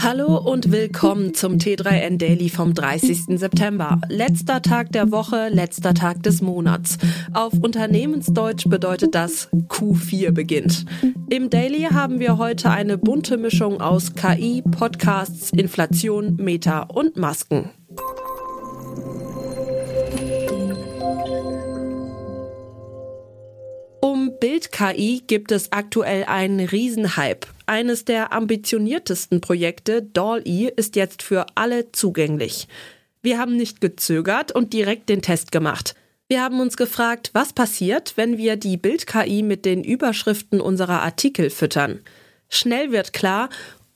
Hallo und willkommen zum T3N Daily vom 30. September. Letzter Tag der Woche, letzter Tag des Monats. Auf Unternehmensdeutsch bedeutet das Q4 beginnt. Im Daily haben wir heute eine bunte Mischung aus KI, Podcasts, Inflation, Meta und Masken. Bild-KI gibt es aktuell einen Riesenhype. Eines der ambitioniertesten Projekte, DALL-E, ist jetzt für alle zugänglich. Wir haben nicht gezögert und direkt den Test gemacht. Wir haben uns gefragt, was passiert, wenn wir die Bild-KI mit den Überschriften unserer Artikel füttern. Schnell wird klar,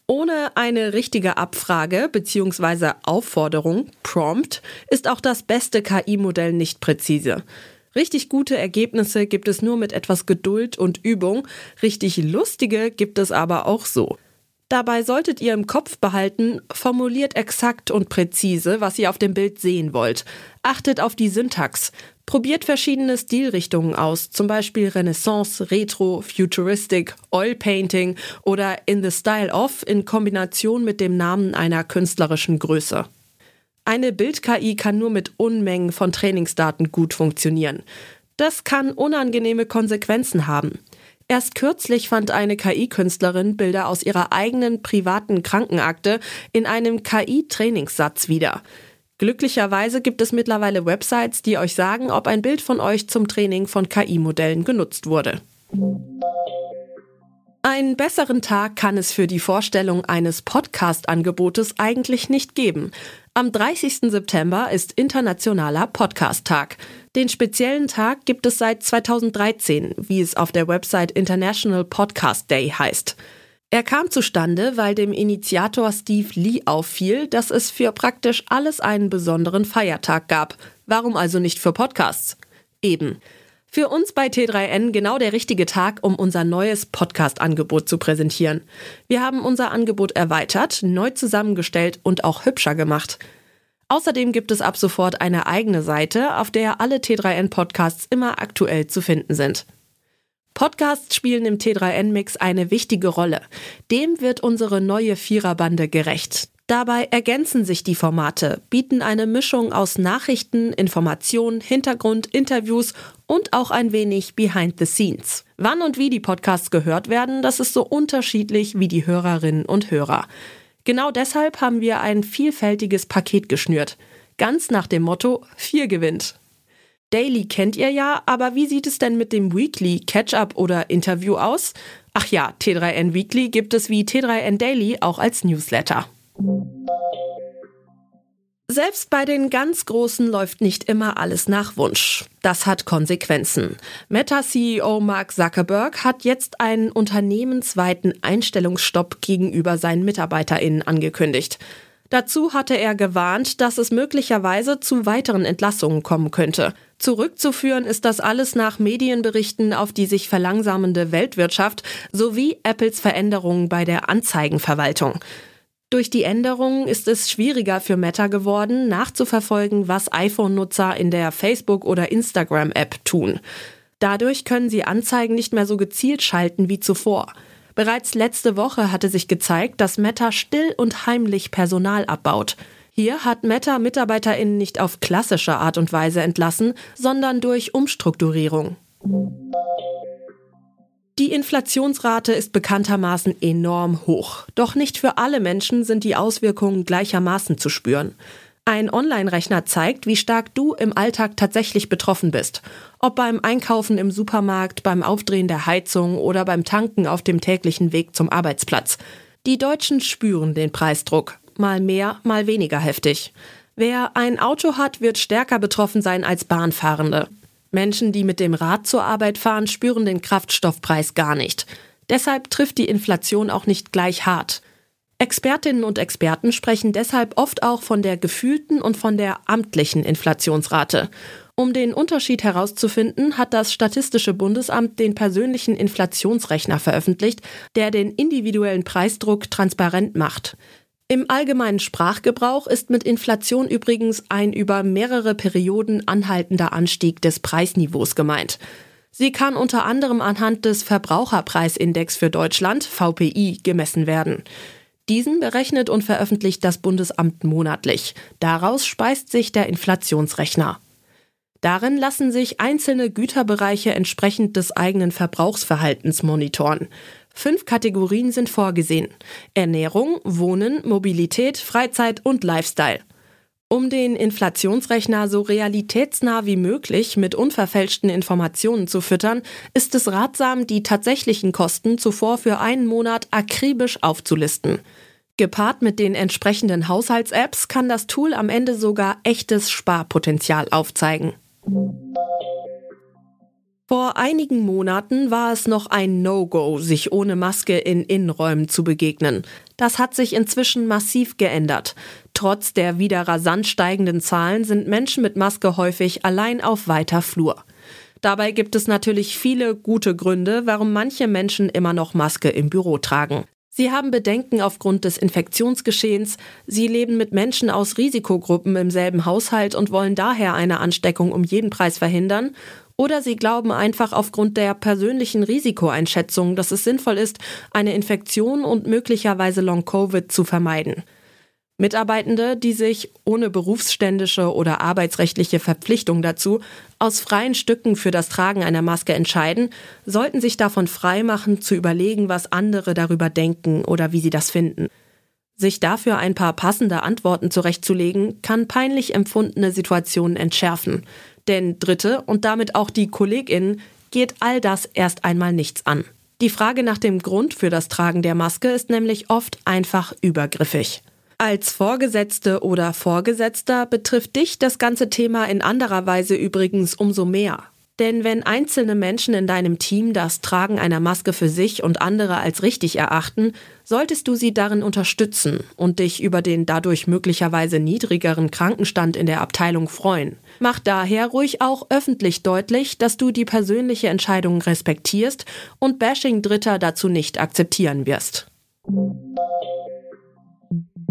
ohne eine richtige Abfrage bzw. Aufforderung, Prompt, ist auch das beste KI-Modell nicht präzise. Richtig gute Ergebnisse gibt es nur mit etwas Geduld und Übung, richtig lustige gibt es aber auch so. Dabei solltet ihr im Kopf behalten, formuliert exakt und präzise, was ihr auf dem Bild sehen wollt. Achtet auf die Syntax. Probiert verschiedene Stilrichtungen aus, zum Beispiel Renaissance, Retro, Futuristic, Oil Painting oder In the Style of in Kombination mit dem Namen einer künstlerischen Größe. Eine Bild-KI kann nur mit Unmengen von Trainingsdaten gut funktionieren. Das kann unangenehme Konsequenzen haben. Erst kürzlich fand eine KI-Künstlerin Bilder aus ihrer eigenen privaten Krankenakte in einem KI-Trainingssatz wieder. Glücklicherweise gibt es mittlerweile Websites, die euch sagen, ob ein Bild von euch zum Training von KI-Modellen genutzt wurde. Einen besseren Tag kann es für die Vorstellung eines Podcast-Angebotes eigentlich nicht geben. Am 30. September ist Internationaler Podcast-Tag. Den speziellen Tag gibt es seit 2013, wie es auf der Website International Podcast Day heißt. Er kam zustande, weil dem Initiator Steve Lee auffiel, dass es für praktisch alles einen besonderen Feiertag gab. Warum also nicht für Podcasts? Eben. Für uns bei T3N genau der richtige Tag, um unser neues Podcast-Angebot zu präsentieren. Wir haben unser Angebot erweitert, neu zusammengestellt und auch hübscher gemacht. Außerdem gibt es ab sofort eine eigene Seite, auf der alle T3N-Podcasts immer aktuell zu finden sind. Podcasts spielen im T3N-Mix eine wichtige Rolle. Dem wird unsere neue Viererbande gerecht. Dabei ergänzen sich die Formate, bieten eine Mischung aus Nachrichten, Informationen, Hintergrund, Interviews und auch ein wenig Behind the Scenes. Wann und wie die Podcasts gehört werden, das ist so unterschiedlich wie die Hörerinnen und Hörer. Genau deshalb haben wir ein vielfältiges Paket geschnürt. Ganz nach dem Motto, vier gewinnt. Daily kennt ihr ja, aber wie sieht es denn mit dem Weekly, Catch-up oder Interview aus? Ach ja, T3N Weekly gibt es wie T3N Daily auch als Newsletter. Selbst bei den ganz Großen läuft nicht immer alles nach Wunsch. Das hat Konsequenzen. Meta-CEO Mark Zuckerberg hat jetzt einen unternehmensweiten Einstellungsstopp gegenüber seinen MitarbeiterInnen angekündigt. Dazu hatte er gewarnt, dass es möglicherweise zu weiteren Entlassungen kommen könnte. Zurückzuführen ist das alles nach Medienberichten auf die sich verlangsamende Weltwirtschaft sowie Apples Veränderungen bei der Anzeigenverwaltung. Durch die Änderungen ist es schwieriger für Meta geworden, nachzuverfolgen, was iPhone-Nutzer in der Facebook- oder Instagram-App tun. Dadurch können sie Anzeigen nicht mehr so gezielt schalten wie zuvor. Bereits letzte Woche hatte sich gezeigt, dass Meta still und heimlich Personal abbaut. Hier hat Meta MitarbeiterInnen nicht auf klassische Art und Weise entlassen, sondern durch Umstrukturierung. Die Inflationsrate ist bekanntermaßen enorm hoch. Doch nicht für alle Menschen sind die Auswirkungen gleichermaßen zu spüren. Ein Online-Rechner zeigt, wie stark du im Alltag tatsächlich betroffen bist. Ob beim Einkaufen im Supermarkt, beim Aufdrehen der Heizung oder beim Tanken auf dem täglichen Weg zum Arbeitsplatz. Die Deutschen spüren den Preisdruck. Mal mehr, mal weniger heftig. Wer ein Auto hat, wird stärker betroffen sein als Bahnfahrende. Menschen, die mit dem Rad zur Arbeit fahren, spüren den Kraftstoffpreis gar nicht. Deshalb trifft die Inflation auch nicht gleich hart. Expertinnen und Experten sprechen deshalb oft auch von der gefühlten und von der amtlichen Inflationsrate. Um den Unterschied herauszufinden, hat das Statistische Bundesamt den persönlichen Inflationsrechner veröffentlicht, der den individuellen Preisdruck transparent macht. Im allgemeinen Sprachgebrauch ist mit Inflation übrigens ein über mehrere Perioden anhaltender Anstieg des Preisniveaus gemeint. Sie kann unter anderem anhand des Verbraucherpreisindex für Deutschland VPI gemessen werden. Diesen berechnet und veröffentlicht das Bundesamt monatlich. Daraus speist sich der Inflationsrechner. Darin lassen sich einzelne Güterbereiche entsprechend des eigenen Verbrauchsverhaltens monitoren. Fünf Kategorien sind vorgesehen. Ernährung, Wohnen, Mobilität, Freizeit und Lifestyle. Um den Inflationsrechner so realitätsnah wie möglich mit unverfälschten Informationen zu füttern, ist es ratsam, die tatsächlichen Kosten zuvor für einen Monat akribisch aufzulisten. Gepaart mit den entsprechenden Haushalts-Apps kann das Tool am Ende sogar echtes Sparpotenzial aufzeigen. Vor einigen Monaten war es noch ein No-Go, sich ohne Maske in Innenräumen zu begegnen. Das hat sich inzwischen massiv geändert. Trotz der wieder rasant steigenden Zahlen sind Menschen mit Maske häufig allein auf weiter Flur. Dabei gibt es natürlich viele gute Gründe, warum manche Menschen immer noch Maske im Büro tragen. Sie haben Bedenken aufgrund des Infektionsgeschehens, sie leben mit Menschen aus Risikogruppen im selben Haushalt und wollen daher eine Ansteckung um jeden Preis verhindern, oder sie glauben einfach aufgrund der persönlichen Risikoeinschätzung, dass es sinnvoll ist, eine Infektion und möglicherweise Long-Covid zu vermeiden. Mitarbeitende, die sich ohne berufsständische oder arbeitsrechtliche Verpflichtung dazu aus freien Stücken für das Tragen einer Maske entscheiden, sollten sich davon freimachen, zu überlegen, was andere darüber denken oder wie sie das finden. Sich dafür ein paar passende Antworten zurechtzulegen, kann peinlich empfundene Situationen entschärfen. Denn Dritte und damit auch die KollegInnen geht all das erst einmal nichts an. Die Frage nach dem Grund für das Tragen der Maske ist nämlich oft einfach übergriffig. Als Vorgesetzte oder Vorgesetzter betrifft dich das ganze Thema in anderer Weise übrigens umso mehr. Denn wenn einzelne Menschen in deinem Team das Tragen einer Maske für sich und andere als richtig erachten, solltest du sie darin unterstützen und dich über den dadurch möglicherweise niedrigeren Krankenstand in der Abteilung freuen. Mach daher ruhig auch öffentlich deutlich, dass du die persönliche Entscheidung respektierst und Bashing Dritter dazu nicht akzeptieren wirst.